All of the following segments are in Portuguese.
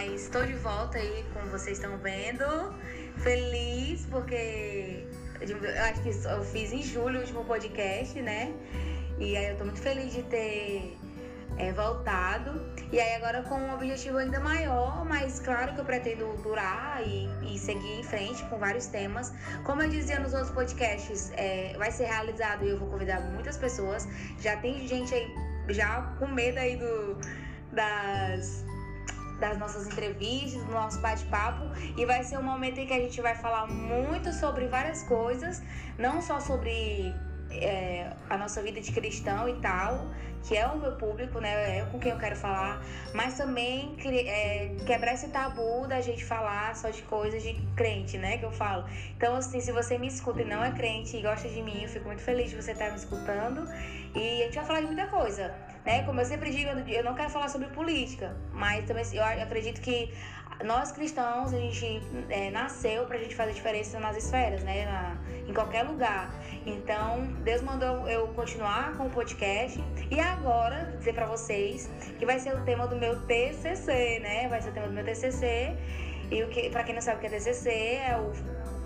mas estou de volta aí, como vocês estão vendo. Feliz porque eu acho que eu fiz em julho o último podcast, né? E aí eu tô muito feliz de ter é, voltado. E aí agora com um objetivo ainda maior, mas claro que eu pretendo durar e, e seguir em frente com vários temas. Como eu dizia nos outros podcasts, é, vai ser realizado e eu vou convidar muitas pessoas. Já tem gente aí já com medo aí do, das, das nossas entrevistas, do nosso bate-papo. E vai ser um momento em que a gente vai falar muito sobre várias coisas, não só sobre é, a nossa vida de cristão e tal, que é o meu público, né? É com quem eu quero falar, mas também é, quebrar esse tabu da gente falar só de coisas de crente, né? Que eu falo. Então, assim, se você me escuta e não é crente e gosta de mim, eu fico muito feliz de você estar me escutando. E a gente vai falar de muita coisa, né? Como eu sempre digo, eu não quero falar sobre política, mas também eu acredito que nós cristãos, a gente é, nasceu pra gente fazer diferença nas esferas, né? Na, em qualquer lugar. Então, Deus mandou eu continuar com o podcast e agora dizer para vocês que vai ser o tema do meu TCC, né? Vai ser o tema do meu TCC. E o que, para quem não sabe o que é TCC, é o,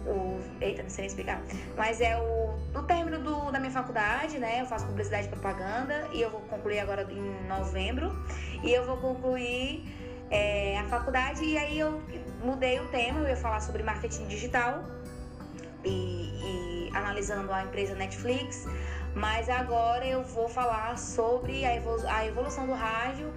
o eita, não sei nem explicar, mas é o, o término do, da minha faculdade, né? Eu faço publicidade e propaganda e eu vou concluir agora em novembro e eu vou concluir é, a faculdade e aí eu mudei o tema, eu ia falar sobre marketing digital e, e analisando a empresa Netflix, mas agora eu vou falar sobre a evolução do rádio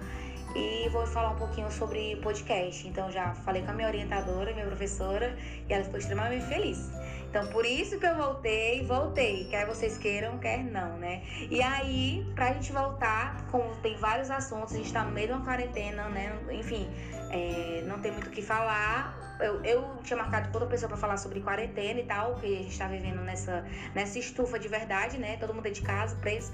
e vou falar um pouquinho sobre podcast. Então já falei com a minha orientadora, minha professora, e ela ficou extremamente feliz. Então por isso que eu voltei, voltei, quer vocês queiram, quer não, né? E aí, pra gente voltar, como tem vários assuntos, a gente tá no meio de uma quarentena, né? Enfim, é, não tem muito o que falar. Eu, eu tinha marcado toda pessoa para falar sobre quarentena e tal, que a gente tá vivendo nessa, nessa estufa de verdade, né? Todo mundo é de casa, preso.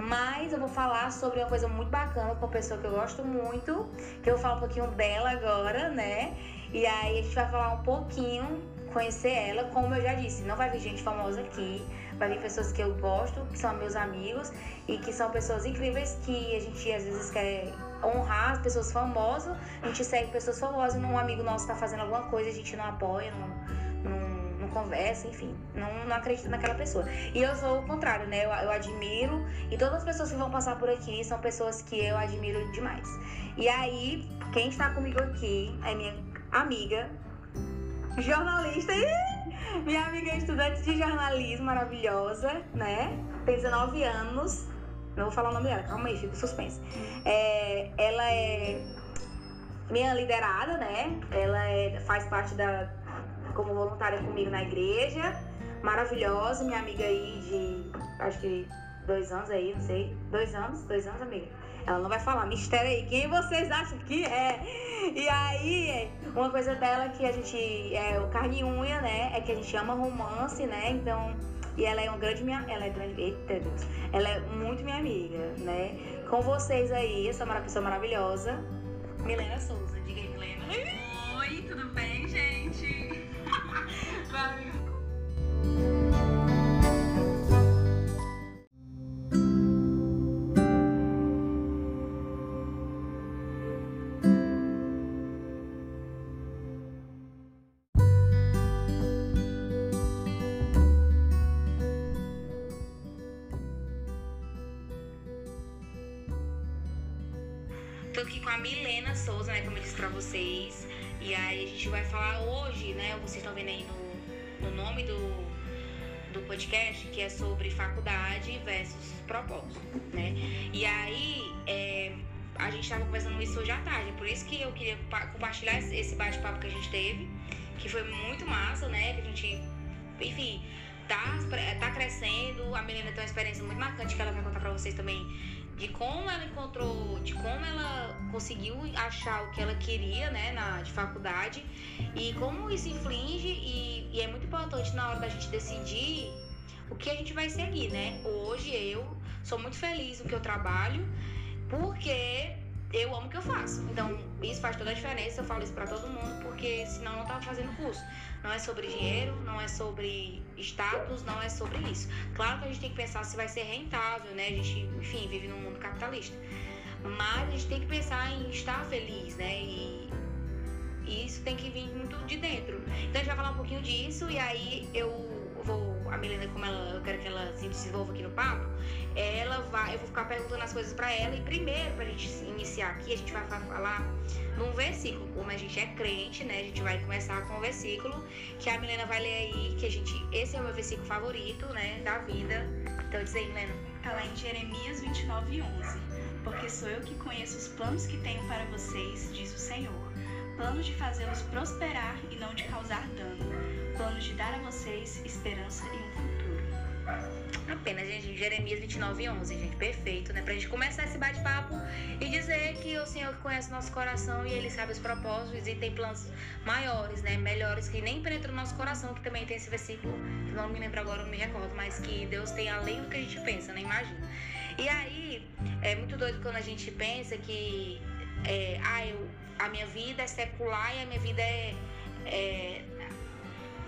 Mas eu vou falar sobre uma coisa muito bacana com uma pessoa que eu gosto muito, que eu vou falar um pouquinho dela agora, né? E aí a gente vai falar um pouquinho, conhecer ela, como eu já disse, não vai vir gente famosa aqui, vai vir pessoas que eu gosto, que são meus amigos e que são pessoas incríveis que a gente às vezes quer honrar as pessoas famosas, a gente segue pessoas famosas e um amigo nosso está fazendo alguma coisa, a gente não apoia, não, não, conversa, enfim, não, não acredita naquela pessoa. E eu sou o contrário, né? Eu, eu admiro, e todas as pessoas que vão passar por aqui são pessoas que eu admiro demais. E aí, quem está comigo aqui é minha amiga, jornalista e minha amiga estudante de jornalismo maravilhosa, né? Tem 19 anos não vou falar o nome dela, calma aí, fica suspense. É, ela é minha liderada, né? Ela é, faz parte da. Como voluntária comigo na igreja. Maravilhosa, minha amiga aí de. acho que dois anos aí, não sei. Dois anos? Dois anos, amiga. Ela não vai falar, mistério aí, quem vocês acham que é? E aí, uma coisa dela que a gente. É o carne e unha, né? É que a gente ama romance, né? Então e ela é uma grande minha. Ela é grande. Eita Deus. Ela é muito minha amiga, né? Com vocês aí, essa pessoa maravilhosa. Milena Souza. Diga aí, Milena. Oi, tudo bem, Milena Souza, né, como eu disse pra vocês. E aí a gente vai falar hoje, né, vocês estão vendo aí no, no nome do, do podcast, que é sobre faculdade versus propósito, né? E aí, é, a gente estava conversando isso hoje à tarde, por isso que eu queria compartilhar esse bate-papo que a gente teve, que foi muito massa, né? Que a gente, enfim, tá, tá crescendo. A Milena tem uma experiência muito marcante que ela vai contar pra vocês também de como ela encontrou, de como ela conseguiu achar o que ela queria, né, na de faculdade e como isso inflige e, e é muito importante na hora da gente decidir o que a gente vai seguir, né? Hoje eu sou muito feliz no que eu trabalho porque eu amo o que eu faço. Então, isso faz toda a diferença. Eu falo isso para todo mundo, porque senão eu não tava fazendo curso. Não é sobre dinheiro, não é sobre status, não é sobre isso. Claro que a gente tem que pensar se vai ser rentável, né? A gente, enfim, vive num mundo capitalista. Mas a gente tem que pensar em estar feliz, né? E E isso tem que vir muito de dentro. Então a gente vai falar um pouquinho disso e aí eu vou. A Milena, como ela, eu quero que ela se desenvolva aqui no papo, ela vai. Eu vou ficar perguntando as coisas para ela. E primeiro, pra gente iniciar aqui, a gente vai falar num versículo. Como a gente é crente, né? A gente vai começar com o versículo que a Milena vai ler aí, que a gente. Esse é o meu versículo favorito, né? Da vida. Então diz aí, Milena. Tá lá em Jeremias 29, 11. Porque sou eu que conheço os planos que tenho para vocês, diz o Senhor. Planos de fazê-los prosperar e não de causar dano. Planos de dar a vocês esperança e um futuro. Apenas, gente, Jeremias 29, 11, gente, perfeito, né? Pra gente começar esse bate-papo e dizer que o Senhor conhece nosso coração e Ele sabe os propósitos e tem planos maiores, né? Melhores, que nem penetram no nosso coração, que também tem esse versículo, que não me lembro agora, não me recordo, mas que Deus tem além do que a gente pensa, né? Imagina. E aí, é muito doido quando a gente pensa que é, ah, eu, a minha vida é secular e a minha vida é, é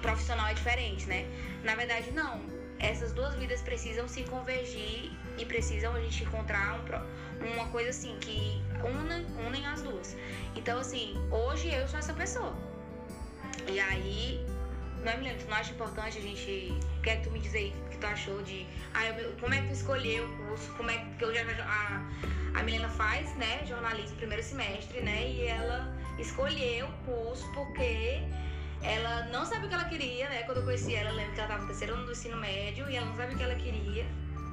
profissional é diferente, né? Na verdade, não. Essas duas vidas precisam se convergir e precisam a gente encontrar um, uma coisa assim que una, unem as duas. Então, assim, hoje eu sou essa pessoa. E aí, não me lembro, tu não acha importante a gente. O que é que tu me diz aí que tu achou de. Ah, eu, como é que tu escolheu o curso? Como é que eu já. A, a Milena faz, né, jornalismo primeiro semestre, né? E ela escolheu o curso porque ela não sabe o que ela queria, né? Quando eu conheci ela, eu lembro que ela estava no terceiro ano do ensino médio e ela não sabe o que ela queria.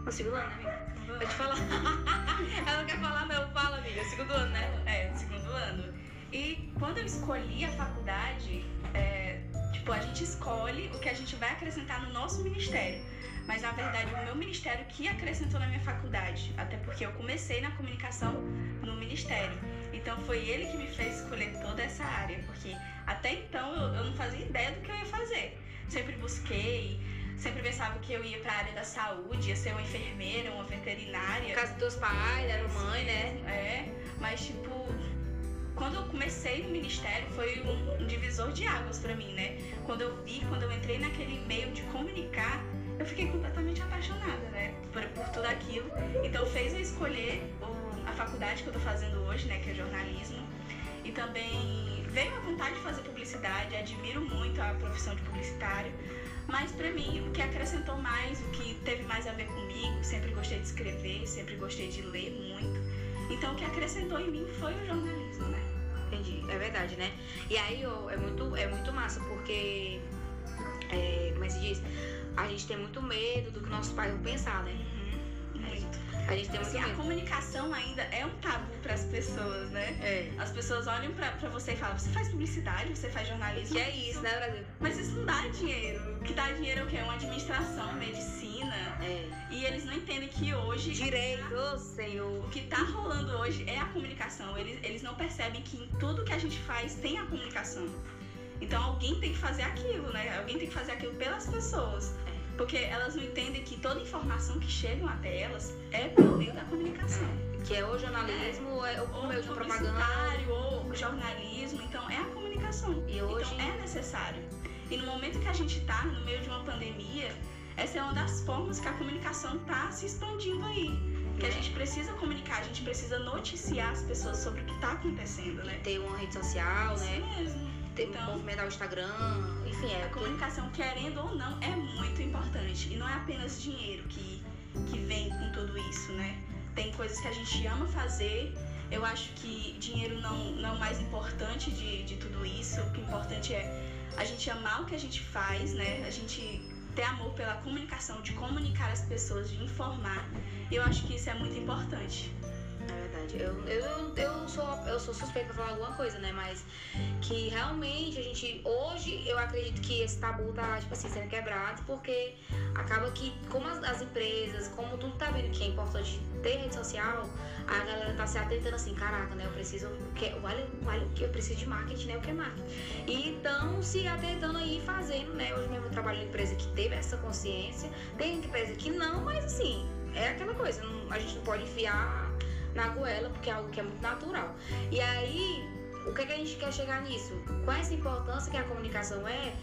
No segundo ano, né, amiga? Vou te falar. ela não quer falar, não. Fala, amiga. Segundo ano, né? É, segundo ano. E quando eu escolhi a faculdade, é, tipo, a gente escolhe o que a gente vai acrescentar no nosso ministério. Mas na verdade o meu ministério que acrescentou na minha faculdade, até porque eu comecei na comunicação no ministério. Então foi ele que me fez escolher toda essa área, porque até então eu, eu não fazia ideia do que eu ia fazer. Sempre busquei, sempre pensava que eu ia para a área da saúde, ia ser uma enfermeira, uma veterinária. Caso dos pais, era mãe, né? É, mas tipo, quando eu comecei no ministério foi um, um divisor de águas para mim, né? Quando eu vi, quando eu entrei naquele meio de comunicar, eu fiquei completamente apaixonada, né? Por, por tudo aquilo. Então fez eu escolher o, a faculdade que eu tô fazendo hoje, né? Que é jornalismo. E também veio a vontade de fazer publicidade, admiro muito a profissão de publicitário. Mas para mim, o que acrescentou mais, o que teve mais a ver comigo, sempre gostei de escrever, sempre gostei de ler muito. Então o que acrescentou em mim foi o jornalismo, né? Entendi, é verdade, né? E aí é, muito, é muito massa, porque, é, como é que se diz? A gente tem muito medo do que nossos pais vão pensar, né? Uhum, muito. A gente tem muito Porque medo. a comunicação ainda é um tabu para as pessoas, né? É. As pessoas olham pra você e falam: você faz publicidade, você faz jornalismo. Que é isso, né, Brasil? Mas isso não dá dinheiro. O que dá dinheiro é o quê? Uma administração, medicina. É. E eles não entendem que hoje. Direito, ô, Senhor. O que tá rolando hoje é a comunicação. Eles, eles não percebem que em tudo que a gente faz tem a comunicação. Então alguém tem que fazer aquilo, né? Alguém tem que fazer aquilo pelas pessoas. Porque elas não entendem que toda informação que chega até elas é por meio da comunicação. Que é o jornalismo, ou é o Ou meio de propaganda. ou jornalismo. Então é a comunicação. E hoje- Então é necessário. E no momento que a gente tá no meio de uma pandemia, essa é uma das formas que a comunicação tá se expandindo aí. Que a Né? gente precisa comunicar, a gente precisa noticiar as pessoas sobre o que tá acontecendo, né? Ter uma rede social, Isso né? mesmo. Então- movimentar o Instagram, enfim, é. A comunicação, querendo ou não, é muito importante. E não é apenas dinheiro que, que vem com tudo isso, né? Tem coisas que a gente ama fazer. Eu acho que dinheiro não, não é o mais importante de, de tudo isso. O que é importante é a gente amar o que a gente faz, né? A gente ter amor pela comunicação, de comunicar as pessoas, de informar. E eu acho que isso é muito importante. Verdade. Eu, eu, eu, sou, eu sou suspeita pra falar alguma coisa, né? Mas que realmente a gente. Hoje eu acredito que esse tabu tá, tipo assim, sendo quebrado, porque acaba que, como as, as empresas, como tudo tá vendo que é importante ter rede social, a galera tá se atentando assim, caraca, né? Eu preciso. Que, vale o que eu preciso de marketing, né? O que é marketing? E estão se atentando aí fazendo, né? Hoje mesmo eu trabalho em empresa que teve essa consciência, tem empresa que não, mas assim, é aquela coisa, não- a gente não pode enfiar na goela, porque é algo que é muito natural. E aí, o que, é que a gente quer chegar nisso? Com essa importância que a comunicação é,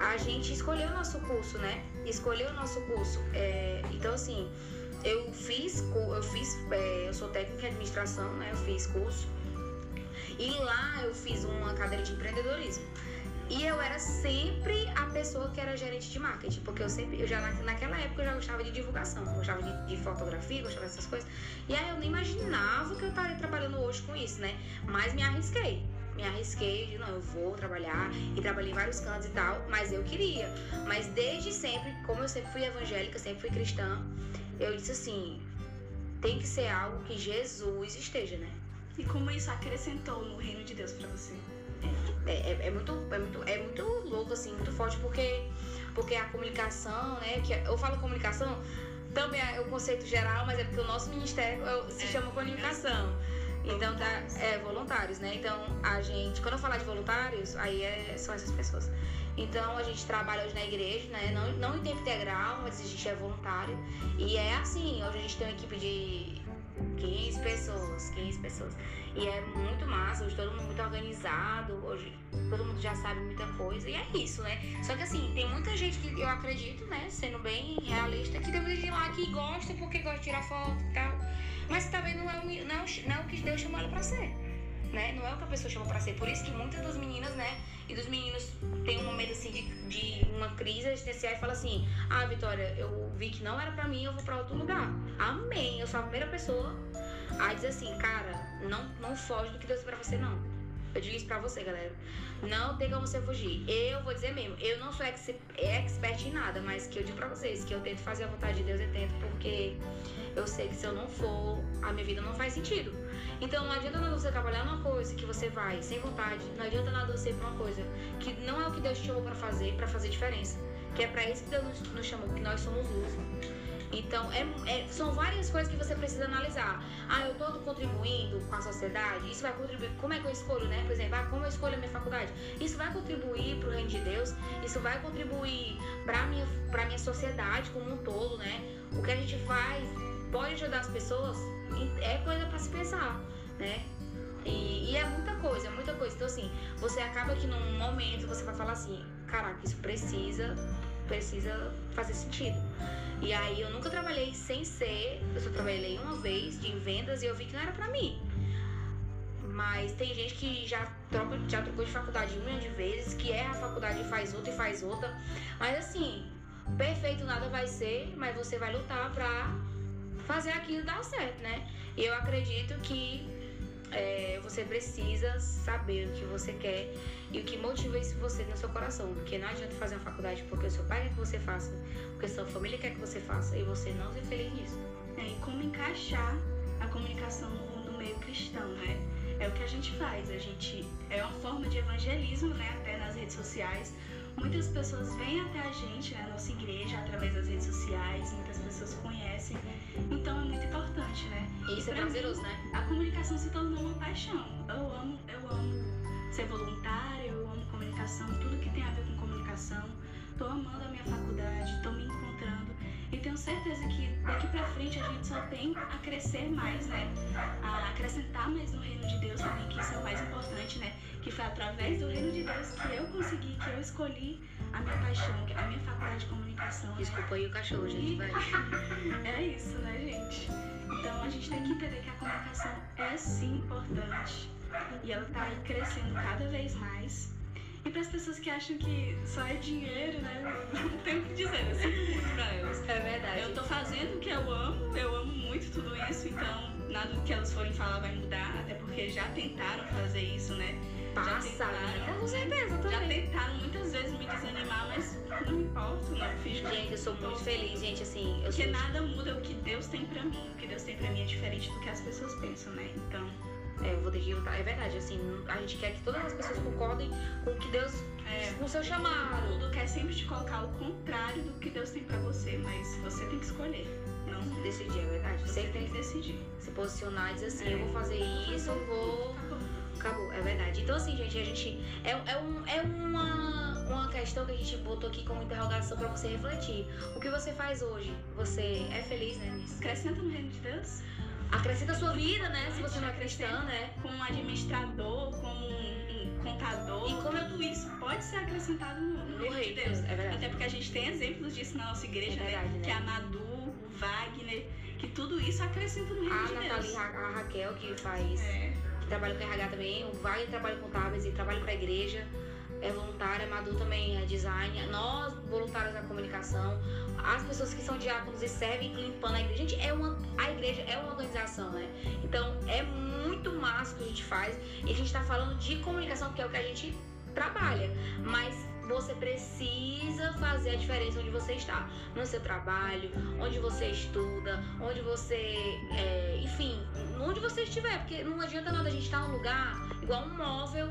a gente escolheu o nosso curso, né? Escolheu o nosso curso. É, então, assim, eu fiz, eu fiz, é, eu sou técnica em administração, né? Eu fiz curso. E lá eu fiz uma cadeira de empreendedorismo. E eu era sempre a pessoa que era gerente de marketing, porque eu sempre, eu já naquela época eu já gostava de divulgação, gostava de, de fotografia, gostava dessas coisas. E aí eu nem imaginava que eu estaria trabalhando hoje com isso, né? Mas me arrisquei. Me arrisquei de não, eu vou trabalhar e trabalhei em vários cantos e tal, mas eu queria. Mas desde sempre, como eu sempre fui evangélica, sempre fui cristã, eu disse assim, tem que ser algo que Jesus esteja, né? E como isso acrescentou no reino de Deus para você? É, é, é, muito, é, muito, é muito louco, assim, muito forte, porque, porque a comunicação, né? Que eu falo comunicação, também é o conceito geral, mas é porque o nosso ministério se é, chama comunicação. Então tá, é voluntários, né? Então a gente, quando eu falar de voluntários, aí é, são essas pessoas. Então a gente trabalha hoje na igreja, né? Não, não em tempo integral, mas a gente é voluntário. E é assim, hoje a gente tem uma equipe de 15 pessoas, 15 pessoas. E é muito massa, hoje todo mundo muito organizado, hoje todo mundo já sabe muita coisa, e é isso, né? Só que assim, tem muita gente que eu acredito, né, sendo bem realista, que deve de lá que gosta porque gosta de tirar foto e tal. Mas também não é, não, não é o que Deus chamou ela pra ser. Né? Não é o que a pessoa chamou pra ser. Por isso que muitas das meninas, né, e dos meninos tem um momento assim de, de uma crise existencial e fala assim: Ah, Vitória, eu vi que não era pra mim, eu vou pra outro lugar. Amém. Eu sou a primeira pessoa a dizer assim, cara, não, não foge do que Deus tem pra você, não. Eu digo isso pra você, galera. Não tem como você fugir. Eu vou dizer mesmo, eu não sou ex expert em nada, mas que eu digo pra vocês que eu tento fazer a vontade de Deus, eu tento porque eu sei que se eu não for, a minha vida não faz sentido. Então não adianta nada você trabalhar numa coisa que você vai sem vontade, não adianta nada você ir pra uma coisa que não é o que Deus te chamou pra fazer, pra fazer diferença. Que é pra isso que Deus nos chamou, que nós somos luz. Então, é, é, são várias coisas que você precisa analisar. Ah, eu estou contribuindo com a sociedade? Isso vai contribuir. Como é que eu escolho, né? Por exemplo, ah, como eu escolho a minha faculdade? Isso vai contribuir para o reino de Deus? Isso vai contribuir para minha, minha sociedade como um todo, né? O que a gente faz pode ajudar as pessoas? É coisa para se pensar, né? E, e, é muita coisa, é muita coisa. Então, assim, você acaba que num momento você vai falar assim: caraca, isso precisa, precisa fazer sentido. E aí eu nunca trabalhei sem ser, eu só trabalhei uma vez de vendas e eu vi que não era pra mim. Mas tem gente que já, já trocou de faculdade um milhão de vezes, que erra a faculdade e faz outra e faz outra. Mas assim, perfeito nada vai ser, mas você vai lutar pra fazer aquilo dar certo, né? E eu acredito que é, você precisa saber o que você quer e o que motiva isso você no seu coração. Porque não adianta fazer uma faculdade porque o seu pai quer que você faça, porque a sua família quer que você faça e você não ser feliz nisso. É, e como encaixar a comunicação no, no meio cristão, né? É o que a gente faz, a gente é uma forma de evangelismo, né, até nas redes sociais. Muitas pessoas vêm até a gente, né, a nossa igreja, através das redes sociais, muitas pessoas conhecem. Então é muito importante, né? E isso é prazeroso, né? A comunicação se tornou uma paixão. Eu amo, eu amo ser voluntária, eu amo comunicação, tudo que tem a ver com comunicação. Tô amando a minha faculdade, tô me encontrando e tenho certeza que daqui para frente a gente só tem a crescer mais, né? A acrescentar mais no reino de Deus também, que isso é o mais importante, né? Que foi através do reino de Deus que eu consegui, que eu escolhi a minha paixão, a minha faculdade de comunicação. Desculpa aí o cachorro, gente, vai. é isso, né, gente? Então a gente tem que entender que a comunicação é sim importante e ela tá aí crescendo cada vez mais. E para as pessoas que acham que só é dinheiro, né? Não tem o que dizer, eu sinto muito pra elas. É verdade. Eu tô fazendo o que eu amo, eu amo muito tudo isso, então nada do que elas forem falar vai mudar, até porque já tentaram fazer isso, né? Passa, já tentaram, com certeza também. Já tentaram muitas vezes me desanimar, mas não me importo, não fiz Gente, eu sou muito feliz, gente, assim. Eu porque sou... nada muda o que Deus tem pra mim. O que Deus tem pra mim é diferente do que as pessoas pensam, né? Então. É, eu vou ter que lutar. É verdade, assim, a gente quer que todas as pessoas concordem com o que Deus. É, com o seu chamado. Tudo quer sempre te colocar o contrário do que Deus tem pra você, mas você tem que escolher. Não decidir, é verdade. Você tem que decidir. Se posicionar e dizer assim, é. eu vou fazer isso, eu vou. Acabou. Acabou, é verdade. Então assim, gente, a gente. É, é, um, é uma, uma questão que a gente botou aqui como interrogação pra você refletir. O que você faz hoje? Você é feliz, né, nisso? Crescenta no reino de Deus? Acrescenta a sua vida, né? Se você não é cristã, né? Como um administrador, como um, contador. E como tudo isso pode ser acrescentado no, no, reino de Deus. É verdade. Até porque a gente tem exemplos disso na nossa igreja, é verdade, né? né? Que é a Madu, o Wagner, que tudo isso acrescenta no reino a de Nathalie, Deus. A, a Raquel que faz. É. que trabalha com RH também, o Wagner trabalha com tablets e trabalha para a igreja, é voluntária, a Madu também é design, nós voluntários da comunicação, as pessoas que são diáconos e servem limpando a igreja. Gente, é uma, a igreja é uma organização, né? Então é muito massa o que a gente faz. E a gente está falando de comunicação, que é o que a gente trabalha, mas você precisa fazer a diferença onde você está, no seu trabalho, onde você estuda, onde você, é, enfim, onde você estiver, porque não adianta nada a gente estar num lugar igual um móvel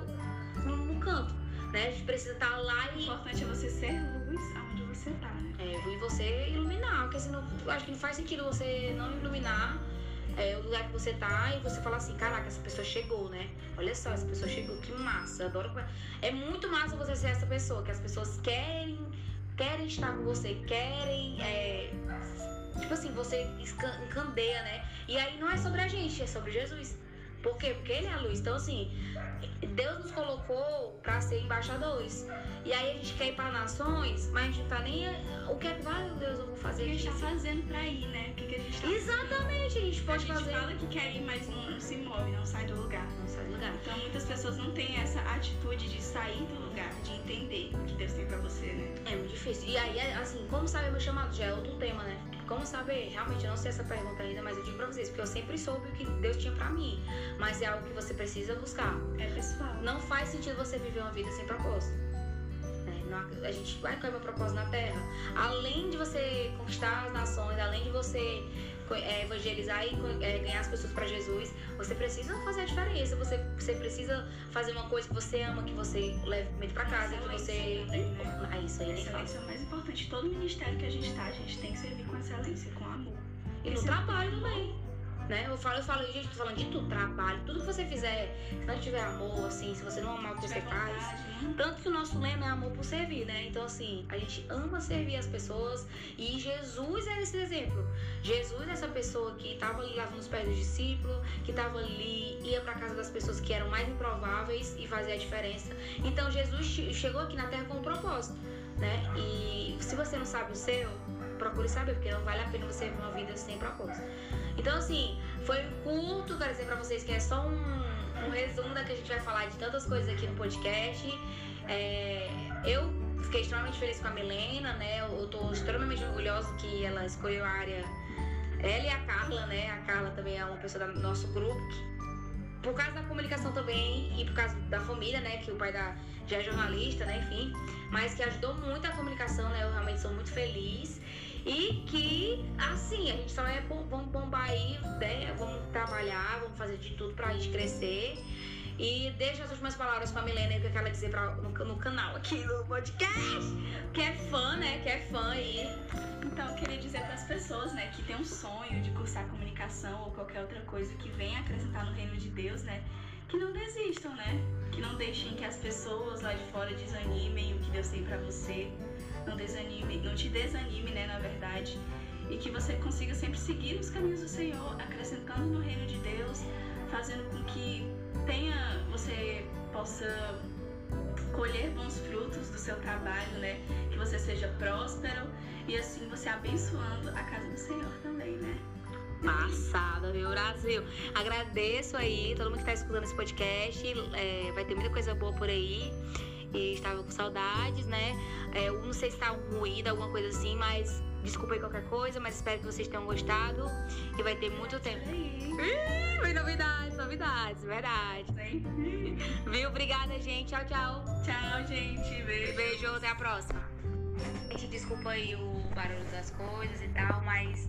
no, no canto, né? A gente precisa estar lá e. O importante é você ser luz aonde você está, né? É, e você iluminar, porque senão acho que não faz sentido você não iluminar é, o lugar que você tá e você fala assim, caraca, essa pessoa chegou, né? Olha só, essa pessoa chegou, que massa, adoro. É muito massa você ser essa pessoa, que as pessoas querem, querem estar com você, querem. É, tipo assim, você encandeia, né? E aí não é sobre a gente, é sobre Jesus. Por quê? Porque ele é a luz. Então, assim, Deus nos colocou para ser embaixadores. E aí a gente quer ir para nações, mas a gente não tá nem. O que é que vai, Deus, eu vou fazer? O que a gente tá fazendo pra ir, né? O que, que a gente tá Exatamente, a gente pode fazer. A gente fala que quer ir, mas não, se move, não sai do lugar. Não sai do lugar. Então muitas pessoas não têm essa atitude de sair do lugar, de entender o que Deus tem pra você, né? É muito difícil. E aí, assim, como saber meu chamado? Já é outro tema, né? Como saber? Realmente, eu não sei essa pergunta ainda, mas eu digo pra vocês, porque eu sempre soube o que Deus tinha pra mim. Mas é algo que você precisa buscar. É pessoal. Não faz sentido você viver uma vida sem propósito. É, a gente vai é meu propósito na Terra. Além de você conquistar as nações, além de você é, evangelizar e é, ganhar as pessoas para Jesus, você precisa fazer a diferença. Você, você precisa fazer uma coisa que você ama, que você leve comida para casa, que você. Ah, isso aí, excelência é o mais importante. Todo ministério que a gente tá, a gente tem que servir com excelência, com amor. E no trabalho também né? Eu falo, eu falo, gente, tô falando de tudo, trabalho, tudo que você fizer, se não tiver amor, assim, se você não amar o que você faz. Né? Tanto que o nosso lema é amor por servir, né? Então, assim, a gente ama servir as pessoas e Jesus é esse exemplo. Jesus é essa pessoa que tava ali lavando os pés dos discípulos, que tava ali, ia pra casa das pessoas que eram mais improváveis e fazia a diferença. Então, Jesus chegou aqui na terra com um propósito, né? E se você não sabe o seu, procure saber, porque não vale a pena você viver uma vida sem propósito. Então, assim, foi curto, quero dizer pra vocês que é só um, um resumo da que a gente vai falar de tantas coisas aqui no podcast. É, eu fiquei extremamente feliz com a Milena, né? Eu, tô extremamente orgulhosa que ela escolheu a área. Ela e a Carla, né? A Carla também é uma pessoa do nosso grupo por causa da comunicação também e por causa da família, né? Que o pai da, já é jornalista, né? Enfim, mas que ajudou muito a comunicação, né? Eu realmente sou muito feliz. E que, assim, a gente só é vamos bombar aí, né? Vamos trabalhar, vamos fazer de tudo pra gente crescer. E deixa as últimas palavras com a Milena o que ela dizer pra, no, no, canal aqui no podcast. Que é fã, né? Que é fã aí. Então eu queria dizer para as pessoas, né, que tem um sonho de cursar comunicação ou qualquer outra coisa que venha acrescentar no reino de Deus, né? Que não desistam, né? Que não deixem que as pessoas lá de fora desanimem o que Deus tem para você não desanime, não te desanime, né, na verdade, e que você consiga sempre seguir os caminhos do Senhor, acrescentando no reino de Deus, fazendo com que tenha, você possa colher bons frutos do seu trabalho, né? Que você seja próspero e assim você abençoando a casa do Senhor também, né? Passada, viu, Brasil? Agradeço aí todo mundo que está escutando esse podcast. É, vai ter muita coisa boa por aí e estava com saudades, né? É, eu não sei se está ruído, alguma coisa assim, mas desculpa aí qualquer coisa, mas espero que vocês tenham gostado e vai ter muito tempo. Ih, novidades, novidades, verdade. Sim. Viu? Obrigada, gente. Tchau, tchau. Tchau, gente. Beijo. Beijo, até a próxima. Gente desculpa aí o barulho das coisas e tal, mas